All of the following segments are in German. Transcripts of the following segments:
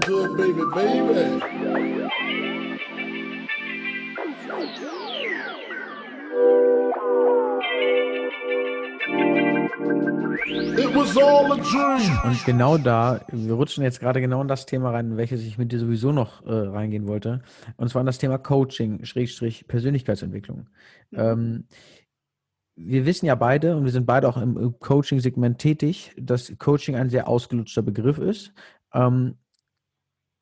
good, baby, baby. It was all a dream. Und genau da, wir rutschen jetzt gerade genau in das Thema rein, in welches ich mit dir sowieso noch äh, reingehen wollte. Und zwar in das Thema Coaching, Schrägstrich Persönlichkeitsentwicklung. Ähm, wir wissen ja beide, und wir sind beide auch im Coaching-Segment tätig, dass Coaching ein sehr ausgelutschter Begriff ist. Ähm,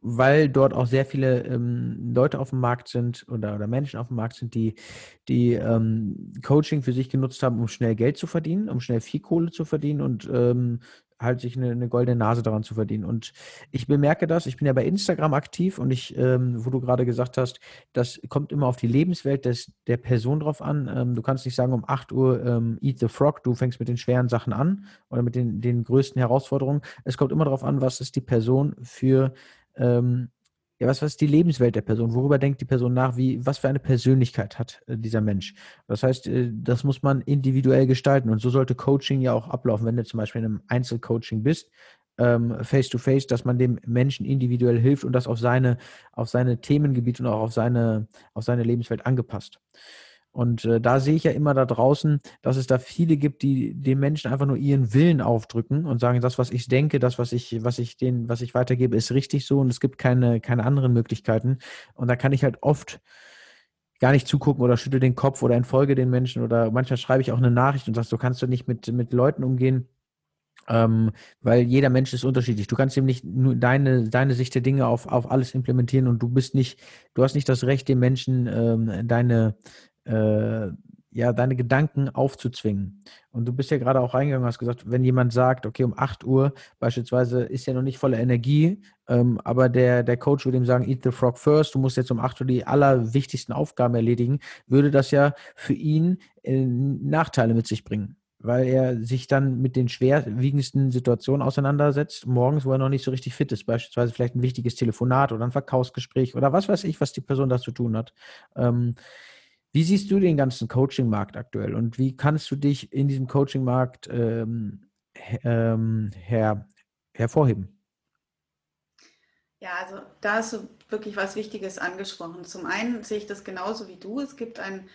weil dort auch sehr viele ähm, Leute auf dem Markt sind oder, oder Menschen auf dem Markt sind, die, die ähm, Coaching für sich genutzt haben, um schnell Geld zu verdienen, um schnell viel Kohle zu verdienen und ähm, halt sich eine, eine, goldene Nase daran zu verdienen. Und ich bemerke das, ich bin ja bei Instagram aktiv und ich, ähm, wo du gerade gesagt hast, das kommt immer auf die Lebenswelt des, der Person drauf an. Ähm, du kannst nicht sagen, um 8 Uhr ähm, eat the frog, du fängst mit den schweren Sachen an oder mit den, den größten Herausforderungen. Es kommt immer darauf an, was ist die Person für ähm, ja, was, was ist die Lebenswelt der Person? Worüber denkt die Person nach? Wie, was für eine Persönlichkeit hat äh, dieser Mensch? Das heißt, äh, das muss man individuell gestalten. Und so sollte Coaching ja auch ablaufen, wenn du zum Beispiel in einem Einzelcoaching bist, face to face, dass man dem Menschen individuell hilft und das auf seine, auf seine Themengebiete und auch auf seine, auf seine Lebenswelt angepasst. Und äh, da sehe ich ja immer da draußen, dass es da viele gibt, die den Menschen einfach nur ihren Willen aufdrücken und sagen, das, was ich denke, das, was ich, was ich den, was ich weitergebe, ist richtig so und es gibt keine, keine anderen Möglichkeiten. Und da kann ich halt oft gar nicht zugucken oder schüttel den Kopf oder entfolge den Menschen oder manchmal schreibe ich auch eine Nachricht und sage, so kannst du nicht mit, mit Leuten umgehen, ähm, weil jeder Mensch ist unterschiedlich. Du kannst eben nicht nur deine, deine Sicht der Dinge auf, auf alles implementieren und du bist nicht, du hast nicht das Recht, den Menschen ähm, deine, äh, ja, deine Gedanken aufzuzwingen. Und du bist ja gerade auch reingegangen, hast gesagt, wenn jemand sagt, okay, um 8 Uhr beispielsweise ist ja noch nicht voller Energie, ähm, aber der, der Coach würde ihm sagen, eat the frog first, du musst jetzt um 8 Uhr die allerwichtigsten Aufgaben erledigen, würde das ja für ihn äh, Nachteile mit sich bringen weil er sich dann mit den schwerwiegendsten Situationen auseinandersetzt, morgens, wo er noch nicht so richtig fit ist, beispielsweise vielleicht ein wichtiges Telefonat oder ein Verkaufsgespräch oder was weiß ich, was die Person da zu tun hat. Ähm, wie siehst du den ganzen Coaching-Markt aktuell und wie kannst du dich in diesem Coaching-Markt ähm, ähm, her, hervorheben? Ja, also da hast du wirklich was Wichtiges angesprochen. Zum einen sehe ich das genauso wie du. Es gibt einen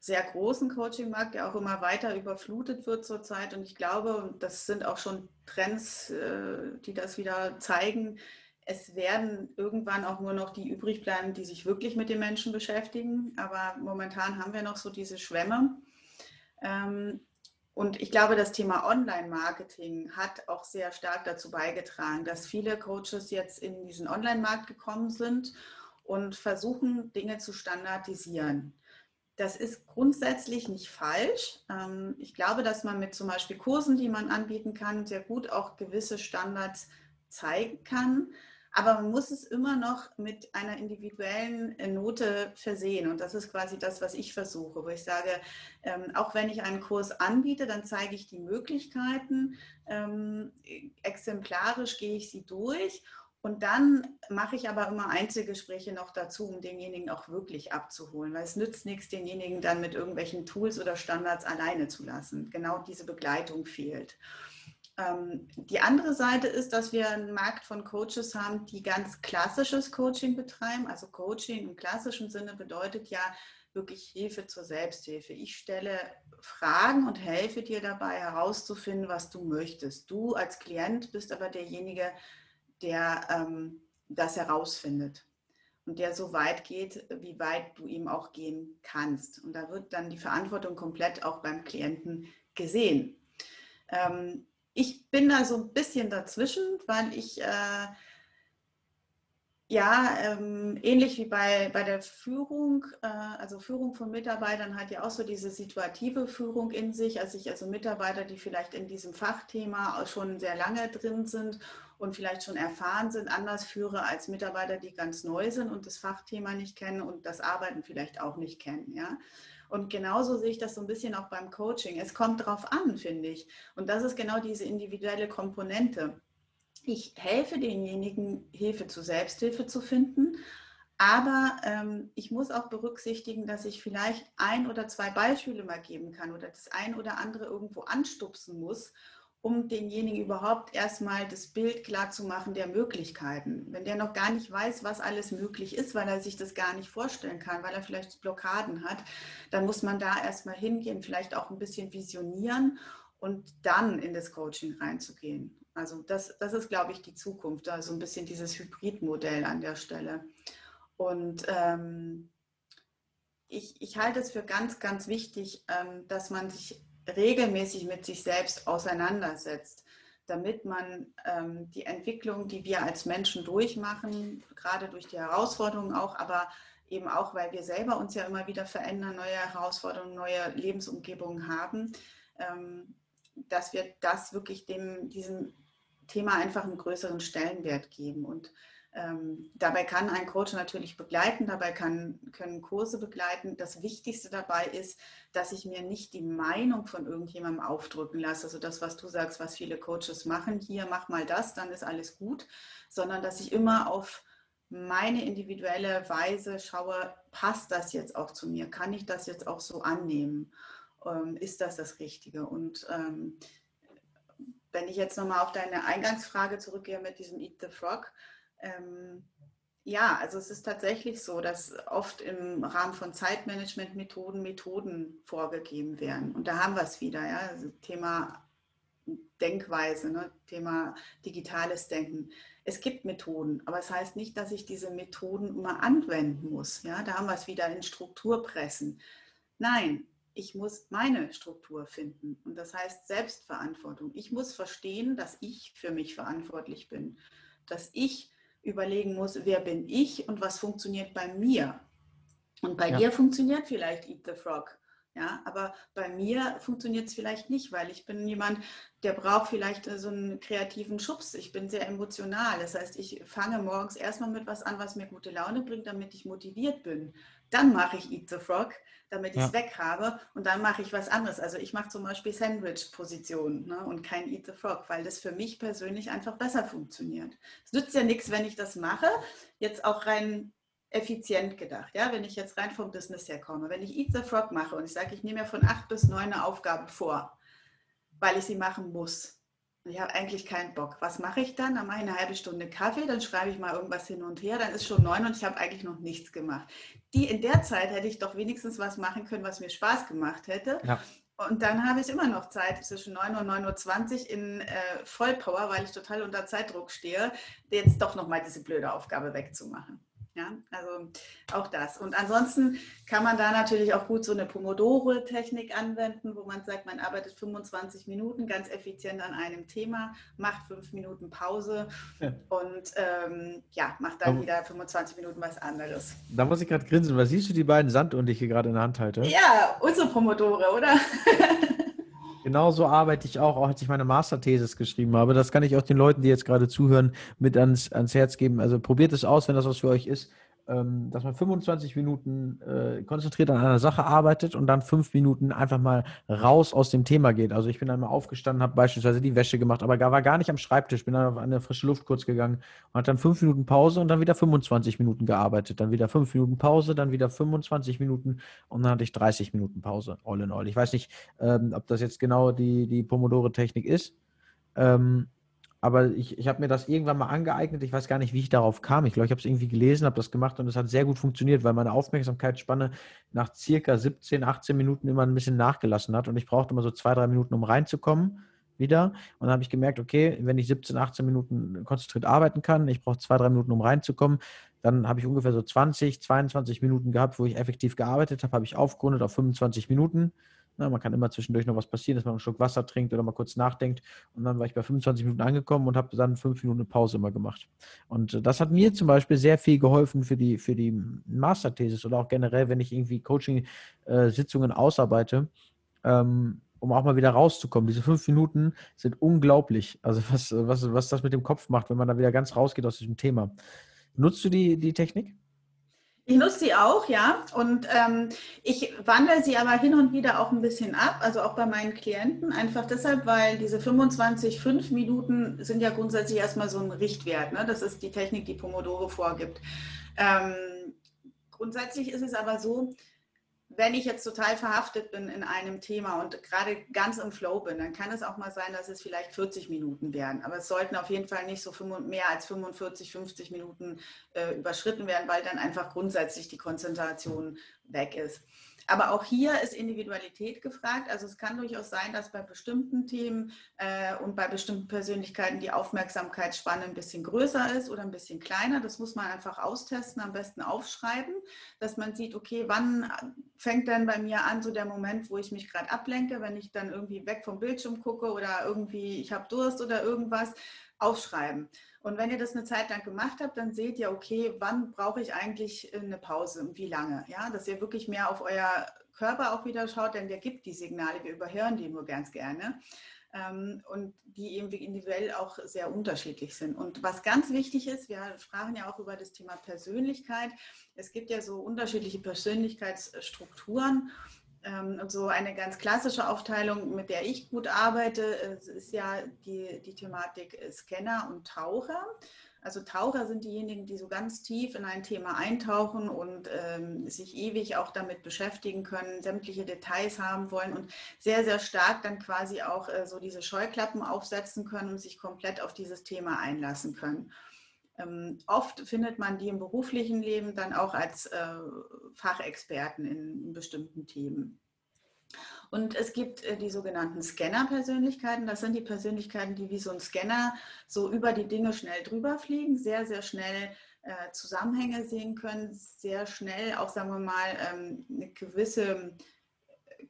sehr großen Coaching-Markt, der auch immer weiter überflutet wird zurzeit. Und ich glaube, das sind auch schon Trends, äh, die das wieder zeigen, es werden irgendwann auch nur noch die übrig bleiben, die sich wirklich mit den Menschen beschäftigen. Aber momentan haben wir noch so diese Schwämme. Ähm, und ich glaube, das Thema Online-Marketing hat auch sehr stark dazu beigetragen, dass viele Coaches jetzt in diesen Online-Markt gekommen sind und versuchen, Dinge zu standardisieren. Das ist grundsätzlich nicht falsch. Ähm, ich glaube, dass man mit zum Beispiel Kursen, die man anbieten kann, sehr gut auch gewisse Standards zeigen kann. Aber man muss es immer noch mit einer individuellen äh, Note versehen. Und das ist quasi das, was ich versuche, wo ich sage, ähm, auch wenn ich einen Kurs anbiete, dann zeige ich die Möglichkeiten, ähm, exemplarisch gehe ich sie durch. Und dann mache ich aber immer Einzelgespräche noch dazu, um denjenigen auch wirklich abzuholen, weil es nützt nichts, denjenigen dann mit irgendwelchen Tools oder Standards alleine zu lassen. Genau diese Begleitung fehlt. Ähm, die andere Seite ist, dass wir einen Markt von Coaches haben, die ganz klassisches Coaching betreiben. Also Coaching im klassischen Sinne bedeutet ja wirklich Hilfe zur Selbsthilfe. Ich stelle Fragen und helfe dir dabei herauszufinden, was du möchtest. Du als Klient bist aber derjenige, der ähm, das herausfindet und der so weit geht, wie weit du ihm auch gehen kannst. Und da wird dann die Verantwortung komplett auch beim Klienten gesehen. Ähm, ich bin da so ein bisschen dazwischen, weil ich äh, ja ähm, ähnlich wie bei, bei der Führung, äh, also Führung von Mitarbeitern hat ja auch so diese situative Führung in sich, also ich also Mitarbeiter, die vielleicht in diesem Fachthema schon sehr lange drin sind und vielleicht schon erfahren sind, anders führe als Mitarbeiter, die ganz neu sind und das Fachthema nicht kennen und das Arbeiten vielleicht auch nicht kennen. Ja? Und genauso sehe ich das so ein bisschen auch beim Coaching. Es kommt drauf an, finde ich. Und das ist genau diese individuelle Komponente. Ich helfe denjenigen, Hilfe zur Selbsthilfe zu finden, aber ähm, ich muss auch berücksichtigen, dass ich vielleicht ein oder zwei Beispiele mal geben kann oder das ein oder andere irgendwo anstupsen muss, um denjenigen überhaupt erstmal das Bild klar zu machen der Möglichkeiten. Wenn der noch gar nicht weiß, was alles möglich ist, weil er sich das gar nicht vorstellen kann, weil er vielleicht Blockaden hat, dann muss man da erstmal hingehen, vielleicht auch ein bisschen visionieren und dann in das Coaching reinzugehen. Also das, das ist, glaube ich, die Zukunft, also ein bisschen dieses Hybridmodell an der Stelle. Und ähm, ich, ich halte es für ganz, ganz wichtig, ähm, dass man sich regelmäßig mit sich selbst auseinandersetzt, damit man ähm, die Entwicklung, die wir als Menschen durchmachen, gerade durch die Herausforderungen auch, aber eben auch, weil wir selber uns ja immer wieder verändern, neue Herausforderungen, neue Lebensumgebungen haben, ähm, dass wir das wirklich dem, diesem Thema einfach einen größeren Stellenwert geben. Und ähm, dabei kann ein Coach natürlich begleiten, dabei kann, können Kurse begleiten. Das Wichtigste dabei ist, dass ich mir nicht die Meinung von irgendjemandem aufdrücken lasse. Also das, was du sagst, was viele Coaches machen, hier mach mal das, dann ist alles gut, sondern dass ich immer auf meine individuelle Weise schaue, passt das jetzt auch zu mir? Kann ich das jetzt auch so annehmen? Ähm, ist das das Richtige? Und ähm, wenn ich jetzt nochmal auf deine Eingangsfrage zurückgehe mit diesem Eat the Frog, ähm, ja, also es ist tatsächlich so, dass oft im Rahmen von Zeitmanagement-Methoden Methoden vorgegeben werden. Und da haben wir es wieder, ja, also Thema Denkweise, ne? Thema digitales Denken. Es gibt Methoden, aber es das heißt nicht, dass ich diese Methoden immer anwenden muss. Ja? Da haben wir es wieder in Struktur pressen. Nein, ich muss meine Struktur finden. Und das heißt Selbstverantwortung. Ich muss verstehen, dass ich für mich verantwortlich bin. Dass ich überlegen muss, wer bin ich und was funktioniert bei mir. Und bei ja. dir funktioniert vielleicht Eat the Frog. Ja, aber bei mir funktioniert es vielleicht nicht, weil ich bin jemand, der braucht vielleicht so einen kreativen Schubs. Ich bin sehr emotional. Das heißt, ich fange morgens erstmal mit was an, was mir gute Laune bringt, damit ich motiviert bin. Dann mache ich Eat the Frog, damit ich es ja. weg habe. Und dann mache ich was anderes. Also ich mache zum Beispiel Sandwich-Positionen ne, und kein Eat the Frog, weil das für mich persönlich einfach besser funktioniert. Es nützt ja nichts, wenn ich das mache. Jetzt auch rein effizient gedacht. Ja, wenn ich jetzt rein vom Business her komme, wenn ich Eat the Frog mache und ich sage, ich nehme mir von acht bis neun eine Aufgabe vor, weil ich sie machen muss. Ich habe eigentlich keinen Bock. Was mache ich dann? Dann mache ich eine halbe Stunde Kaffee, dann schreibe ich mal irgendwas hin und her, dann ist schon neun und ich habe eigentlich noch nichts gemacht. Die in der Zeit hätte ich doch wenigstens was machen können, was mir Spaß gemacht hätte. Ja. Und dann habe ich immer noch Zeit zwischen 9 und 9.20 Uhr in äh, Vollpower, weil ich total unter Zeitdruck stehe, jetzt doch nochmal diese blöde Aufgabe wegzumachen. Ja, also auch das. Und ansonsten kann man da natürlich auch gut so eine Pomodoro-Technik anwenden, wo man sagt, man arbeitet 25 Minuten ganz effizient an einem Thema, macht fünf Minuten Pause ja. und ähm, ja, macht dann Aber wieder 25 Minuten was anderes. Da muss ich gerade grinsen. Was siehst du die beiden Sanduhren, die ich hier gerade in der Hand halte? Ja, unsere Pomodore, oder? Genau so arbeite ich auch, auch als ich meine Masterthesis geschrieben habe. Das kann ich auch den Leuten, die jetzt gerade zuhören, mit ans, ans Herz geben. Also probiert es aus, wenn das was für euch ist. Ähm, dass man 25 Minuten äh, konzentriert an einer Sache arbeitet und dann fünf Minuten einfach mal raus aus dem Thema geht. Also ich bin dann mal aufgestanden, habe beispielsweise die Wäsche gemacht, aber war gar nicht am Schreibtisch, bin dann auf eine frische Luft kurz gegangen und hat dann fünf Minuten Pause und dann wieder 25 Minuten gearbeitet. Dann wieder fünf Minuten Pause, dann wieder 25 Minuten und dann hatte ich 30 Minuten Pause, all in all. Ich weiß nicht, ähm, ob das jetzt genau die, die Pomodore-Technik ist. Ähm, aber ich, ich habe mir das irgendwann mal angeeignet. Ich weiß gar nicht, wie ich darauf kam. Ich glaube, ich habe es irgendwie gelesen, habe das gemacht und es hat sehr gut funktioniert, weil meine Aufmerksamkeitsspanne nach circa 17, 18 Minuten immer ein bisschen nachgelassen hat und ich brauchte immer so zwei, drei Minuten, um reinzukommen wieder. Und dann habe ich gemerkt, okay, wenn ich 17, 18 Minuten konzentriert arbeiten kann, ich brauche zwei, drei Minuten, um reinzukommen, dann habe ich ungefähr so 20, 22 Minuten gehabt, wo ich effektiv gearbeitet habe, habe ich aufgerundet auf 25 Minuten na, man kann immer zwischendurch noch was passieren, dass man einen Schluck Wasser trinkt oder mal kurz nachdenkt. Und dann war ich bei 25 Minuten angekommen und habe dann fünf Minuten Pause immer gemacht. Und äh, das hat mir zum Beispiel sehr viel geholfen für die, für die Masterthesis oder auch generell, wenn ich irgendwie Coaching-Sitzungen äh, ausarbeite. Ähm, um auch mal wieder rauszukommen. Diese fünf Minuten sind unglaublich. Also was, was, was das mit dem Kopf macht, wenn man da wieder ganz rausgeht aus diesem Thema. Nutzt du die, die Technik? Ich nutze sie auch, ja. Und ähm, ich wandle sie aber hin und wieder auch ein bisschen ab, also auch bei meinen Klienten. Einfach deshalb, weil diese 25, 5 Minuten sind ja grundsätzlich erstmal so ein Richtwert. Ne? Das ist die Technik, die Pomodoro vorgibt. Ähm, grundsätzlich ist es aber so, wenn ich jetzt total verhaftet bin in einem Thema und gerade ganz im Flow bin, dann kann es auch mal sein, dass es vielleicht 40 Minuten werden. Aber es sollten auf jeden Fall nicht so mehr als 45, 50 Minuten äh, überschritten werden, weil dann einfach grundsätzlich die Konzentration weg ist. Aber auch hier ist Individualität gefragt. Also es kann durchaus sein, dass bei bestimmten Themen äh, und bei bestimmten Persönlichkeiten die Aufmerksamkeitsspanne ein bisschen größer ist oder ein bisschen kleiner. Das muss man einfach austesten, am besten aufschreiben, dass man sieht, okay, wann fängt denn bei mir an so der Moment, wo ich mich gerade ablenke, wenn ich dann irgendwie weg vom Bildschirm gucke oder irgendwie ich habe Durst oder irgendwas, aufschreiben. Und wenn ihr das eine Zeit lang gemacht habt, dann seht ihr, okay, wann brauche ich eigentlich eine Pause und wie lange? Ja, dass ihr wirklich mehr auf euer Körper auch wieder schaut, denn der gibt die Signale, wir überhören die nur ganz gerne. Ähm, und die eben individuell auch sehr unterschiedlich sind. Und was ganz wichtig ist, wir sprachen ja auch über das Thema Persönlichkeit. Es gibt ja so unterschiedliche Persönlichkeitsstrukturen. Ähm, und so eine ganz klassische Aufteilung, mit der ich gut arbeite, ist ja die, die Thematik Scanner und Taucher. Also Taucher sind diejenigen, die so ganz tief in ein Thema eintauchen und ähm, sich ewig auch damit beschäftigen können, sämtliche Details haben wollen und sehr, sehr stark dann quasi auch äh, so diese Scheuklappen aufsetzen können und sich komplett auf dieses Thema einlassen können. Ähm, oft findet man die im beruflichen Leben dann auch als äh, Fachexperten in, in, bestimmten Themen. Und es gibt äh, die sogenannten Scanner-Persönlichkeiten. Das sind die Persönlichkeiten, die wie so ein Scanner so über die Dinge schnell drüber fliegen, sehr, sehr schnell äh, Zusammenhänge sehen können, sehr schnell auch, sagen wir mal, ähm, eine gewisse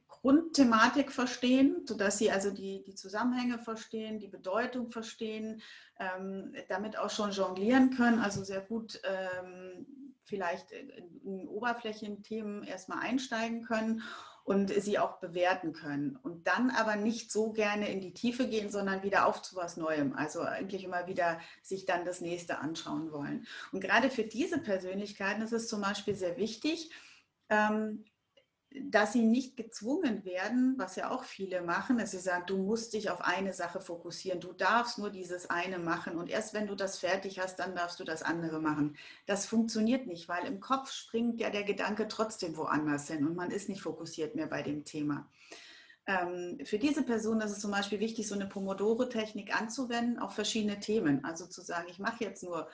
Grundthematik verstehen, sodass sie also die, die Zusammenhänge verstehen, die Bedeutung verstehen, ähm, damit auch schon jonglieren können, also sehr gut ähm, vielleicht in Oberflächenthemen erstmal einsteigen können und sie auch bewerten können. Und dann aber nicht so gerne in die Tiefe gehen, sondern wieder auf zu was Neuem. Also eigentlich immer wieder sich dann das nächste anschauen wollen. Und gerade für diese Persönlichkeiten ist es zum Beispiel sehr wichtig, ähm, dass sie nicht gezwungen werden, was ja auch viele machen, dass sie sagen, du musst dich auf eine Sache fokussieren, du darfst nur dieses eine machen und erst wenn du das fertig hast, dann darfst du das andere machen. Das funktioniert nicht, weil im Kopf springt ja der Gedanke trotzdem woanders hin und man ist nicht fokussiert mehr bei dem Thema. Ähm, für diese Person ist es zum Beispiel wichtig, so eine Pomodoro-Technik anzuwenden auf verschiedene Themen. Also zu sagen, ich mache jetzt nur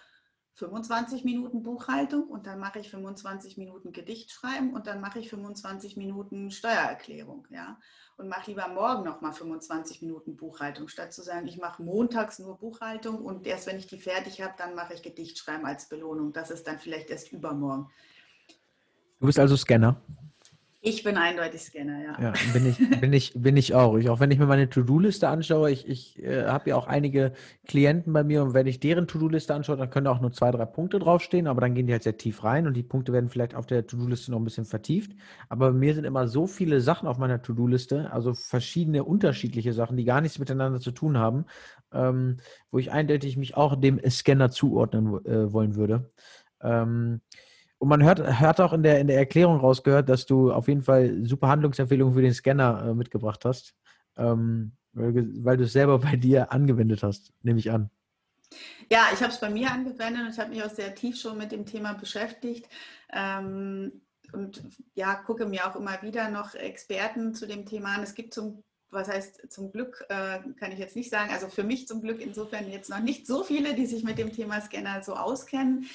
25 Minuten Buchhaltung und dann mache ich 25 Minuten Gedicht schreiben und dann mache ich 25 Minuten Steuererklärung, ja. Und mache lieber morgen nochmal 25 Minuten Buchhaltung, statt zu sagen, ich mache montags nur Buchhaltung und erst wenn ich die fertig habe, dann mache ich Gedicht schreiben als Belohnung. Das ist dann vielleicht erst übermorgen. Du bist also Scanner. Ich bin eindeutig Scanner, ja. Ja, bin ich, bin ich, bin ich auch. Ich, auch wenn ich mir meine To-Do-Liste anschaue, ich, ich äh, habe ja auch einige Klienten bei mir und wenn ich deren To-Do-Liste anschaue, dann können auch nur zwei, drei Punkte draufstehen, aber dann gehen die halt sehr tief rein und die Punkte werden vielleicht auf der To-Do-Liste noch ein bisschen vertieft. Aber bei mir sind immer so viele Sachen auf meiner To-Do-Liste, also verschiedene unterschiedliche Sachen, die gar nichts miteinander zu tun haben, ähm, wo ich eindeutig mich auch dem Scanner zuordnen äh, wollen würde. Ähm, und man hört, hört auch in der, in der Erklärung rausgehört, dass du auf jeden Fall super Handlungsempfehlungen für den Scanner äh, mitgebracht hast, ähm, weil, du es selber bei dir angewendet hast, nehme ich an. Ja, ich habe es bei mir angewendet und ich habe mich auch sehr tief schon mit dem Thema beschäftigt. Ähm, und ja, gucke mir auch immer wieder noch Experten zu dem Thema an. Es gibt zum was heißt zum Glück, äh, kann ich jetzt nicht sagen, also für mich zum Glück insofern jetzt noch nicht so viele, die sich mit dem Thema Scanner so auskennen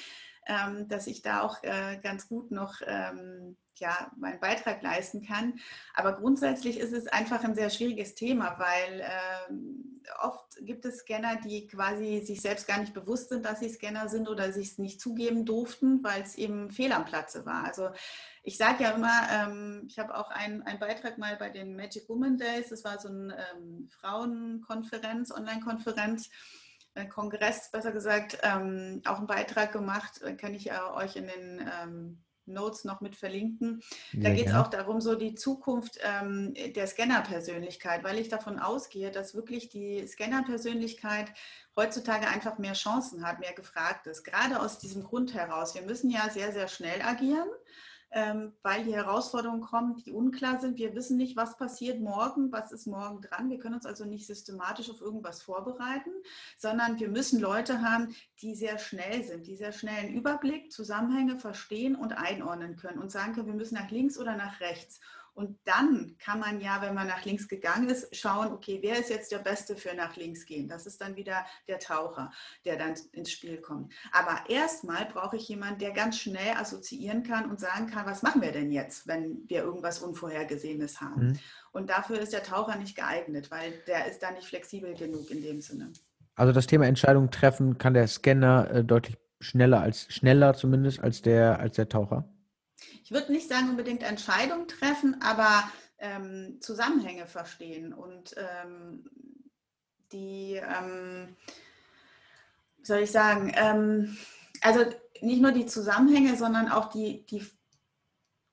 ähm, dass ich da auch äh, ganz gut noch ähm, ja, meinen Beitrag leisten kann. Aber grundsätzlich ist es einfach ein sehr schwieriges Thema, weil äh, oft gibt es Scanner, die quasi sich selbst gar nicht bewusst sind, dass sie Scanner sind oder sich es nicht zugeben durften, weil es eben fehl am Platze war. Also ich sage ja immer, ähm, ich habe auch einen, Beitrag mal bei den Magic Woman Days, das war so eine ähm, Frauenkonferenz, Online-Konferenz, Kongress, besser gesagt, ähm, auch einen Beitrag gemacht, äh, kann ich ja euch in den ähm, Notes noch mit verlinken. Da geht es auch darum, so die Zukunft ähm, der Scanner-Persönlichkeit, weil ich davon ausgehe, dass wirklich die Scanner-Persönlichkeit heutzutage einfach mehr Chancen hat, mehr gefragt ist. Gerade aus diesem Grund heraus. Wir müssen ja sehr, sehr schnell agieren. Ähm, weil die Herausforderungen kommen, die unklar sind. Wir wissen nicht, was passiert morgen, was ist morgen dran. Wir können uns also nicht systematisch auf irgendwas vorbereiten, sondern wir müssen Leute haben, die sehr schnell sind, die sehr schnell einen Überblick, Zusammenhänge verstehen und einordnen können und sagen können, wir müssen nach links oder nach rechts. Und dann kann man ja, wenn man nach links gegangen ist, schauen, okay, wer ist jetzt der Beste für nach links gehen? Das ist dann wieder der Taucher, der dann ins Spiel kommt. Aber erstmal brauche ich jemanden, der ganz schnell assoziieren kann und sagen kann, was machen wir denn jetzt, wenn wir irgendwas Unvorhergesehenes haben? Mhm. Und dafür ist der Taucher nicht geeignet, weil der ist da nicht flexibel genug in dem Sinne. Also das Thema Entscheidung treffen kann der Scanner äh, deutlich schneller als schneller zumindest als der als der Taucher ich würde nicht sagen unbedingt Entscheidungen treffen, aber ähm, Zusammenhänge verstehen und ähm, die, ähm, soll ich sagen, ähm, also nicht nur die Zusammenhänge, sondern auch die, die,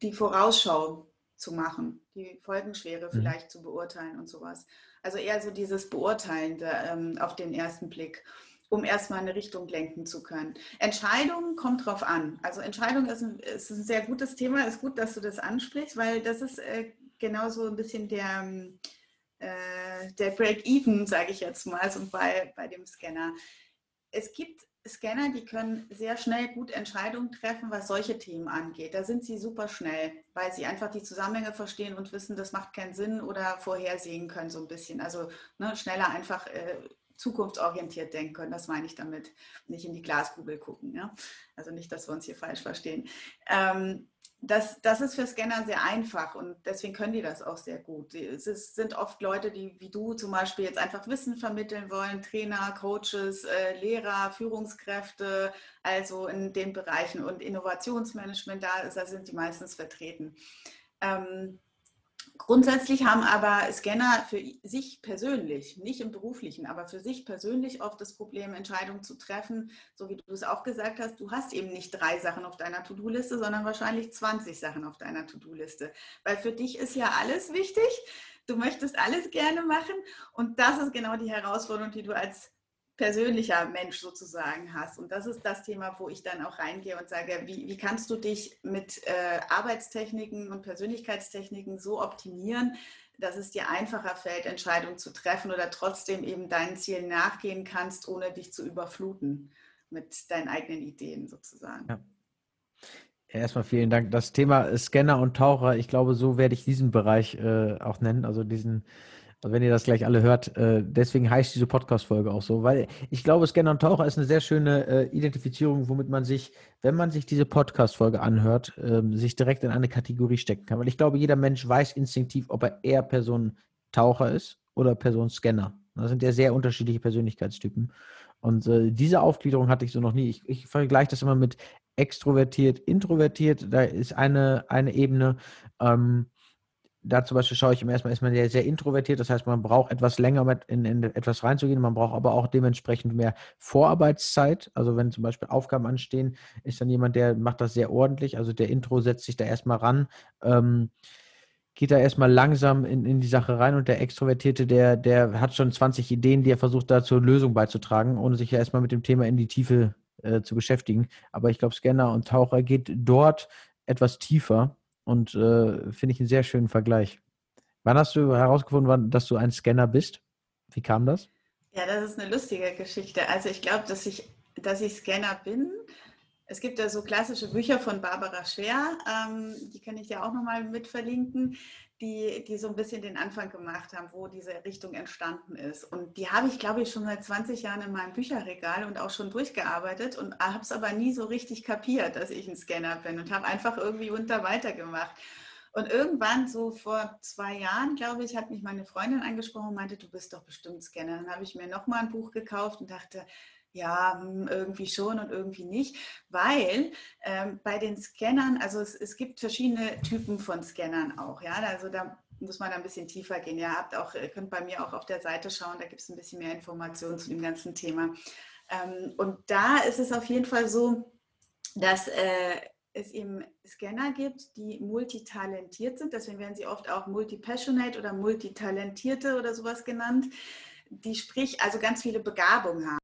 die Vorausschau zu machen, die Folgenschwere mhm. vielleicht zu beurteilen und sowas. Also eher so dieses Beurteilende ähm, auf den ersten Blick um erstmal eine Richtung lenken zu können. Entscheidung kommt drauf an. Also Entscheidung ist ein, ist ein sehr gutes Thema. Ist gut, dass du das ansprichst, weil das ist äh, genauso ein bisschen der, äh, der Break-Even, sage ich jetzt mal, so bei, bei dem Scanner. Es gibt Scanner, die können sehr schnell gut Entscheidungen treffen, was solche Themen angeht. Da sind sie super schnell, weil sie einfach die Zusammenhänge verstehen und wissen, das macht keinen Sinn oder vorhersehen können so ein bisschen. Also ne, schneller einfach äh, zukunftsorientiert denken können. Das meine ich damit. Nicht in die Glaskugel gucken. Ja? Also nicht, dass wir uns hier falsch verstehen. Ähm, das, das ist für Scanner sehr einfach und deswegen können die das auch sehr gut. Es ist, sind oft Leute, die wie du zum Beispiel jetzt einfach Wissen vermitteln wollen, Trainer, Coaches, äh, Lehrer, Führungskräfte, also in den Bereichen und Innovationsmanagement, da, da sind die meistens vertreten. Ähm, Grundsätzlich haben aber Scanner für sich persönlich, nicht im beruflichen, aber für sich persönlich oft das Problem, Entscheidungen zu treffen, so wie du es auch gesagt hast, du hast eben nicht drei Sachen auf deiner To-Do-Liste, sondern wahrscheinlich 20 Sachen auf deiner To-Do-Liste. Weil für dich ist ja alles wichtig, du möchtest alles gerne machen. Und das ist genau die Herausforderung, die du als persönlicher Mensch sozusagen hast. Und das ist das Thema, wo ich dann auch reingehe und sage, wie, wie kannst du dich mit äh, Arbeitstechniken und Persönlichkeitstechniken so optimieren, dass es dir einfacher fällt, Entscheidungen zu treffen oder trotzdem eben deinen Zielen nachgehen kannst, ohne dich zu überfluten mit deinen eigenen Ideen sozusagen. Ja. Erstmal vielen Dank. Das Thema Scanner und Taucher, ich glaube, so werde ich diesen Bereich äh, auch nennen, also diesen wenn ihr das gleich alle hört, äh, deswegen heißt diese Podcast-Folge auch so, weil ich glaube, Scanner und Taucher ist eine sehr schöne äh, Identifizierung, womit man sich, wenn man sich diese Podcast-Folge anhört, äh, sich direkt in eine Kategorie stecken kann. Weil ich glaube, jeder Mensch weiß instinktiv, ob er eher Person Taucher ist oder Person Scanner. Das sind ja sehr unterschiedliche Persönlichkeitstypen. Und äh, diese Aufgliederung hatte ich so noch nie. Ich, ich vergleiche das immer mit extrovertiert, introvertiert. Da ist eine, eine Ebene. Ähm, da zum Beispiel schaue ich immer erstmal, ist man sehr, sehr introvertiert, das heißt, man braucht etwas länger mit in, in, etwas reinzugehen, man braucht aber auch dementsprechend mehr Vorarbeitszeit. Also wenn zum Beispiel Aufgaben anstehen, ist dann jemand, der macht das sehr ordentlich, also der Intro setzt sich da erstmal ran, ähm, geht da erstmal langsam in, in die Sache rein. Und der Extrovertierte, der, der hat schon 20 Ideen, die er versucht da zur Lösung beizutragen, ohne sich ja erstmal mit dem Thema in die Tiefe äh, zu beschäftigen. Aber ich glaube, Scanner und Taucher geht dort etwas tiefer und äh, finde ich einen sehr schönen Vergleich. Wann hast du herausgefunden, dass du ein Scanner bist? Wie kam das? Ja, das ist eine lustige Geschichte. Also ich glaube, dass ich, dass ich Scanner bin. Es gibt ja so klassische Bücher von Barbara Schwer, ähm, die kann ich ja auch nochmal mit verlinken die, die so ein bisschen den Anfang gemacht haben, wo diese Richtung entstanden ist. Und die habe ich, glaube ich, schon seit 20 Jahren in meinem Bücherregal und auch schon durchgearbeitet und habe es aber nie so richtig kapiert, dass ich ein Scanner bin und habe einfach irgendwie unter weitergemacht. Und irgendwann, so vor zwei Jahren, glaube ich, hat mich meine Freundin angesprochen und meinte, du bist doch bestimmt Scanner. Dann habe ich mir nochmal ein Buch gekauft und dachte, ja, hm, irgendwie schon und irgendwie nicht, weil ähm, bei den Scannern, also es, es gibt verschiedene Typen von Scannern auch, ja, also da muss man ein bisschen tiefer gehen. Ihr habt auch, könnt bei mir auch auf der Seite schauen, da gibt es ein bisschen mehr Informationen zu dem ganzen Thema. Ähm, und da ist es auf jeden Fall so, dass äh, es eben Scanner gibt, die multitalentiert sind, deswegen werden sie oft auch multipassionate oder multitalentierte oder sowas genannt, die sprich also ganz viele Begabungen haben.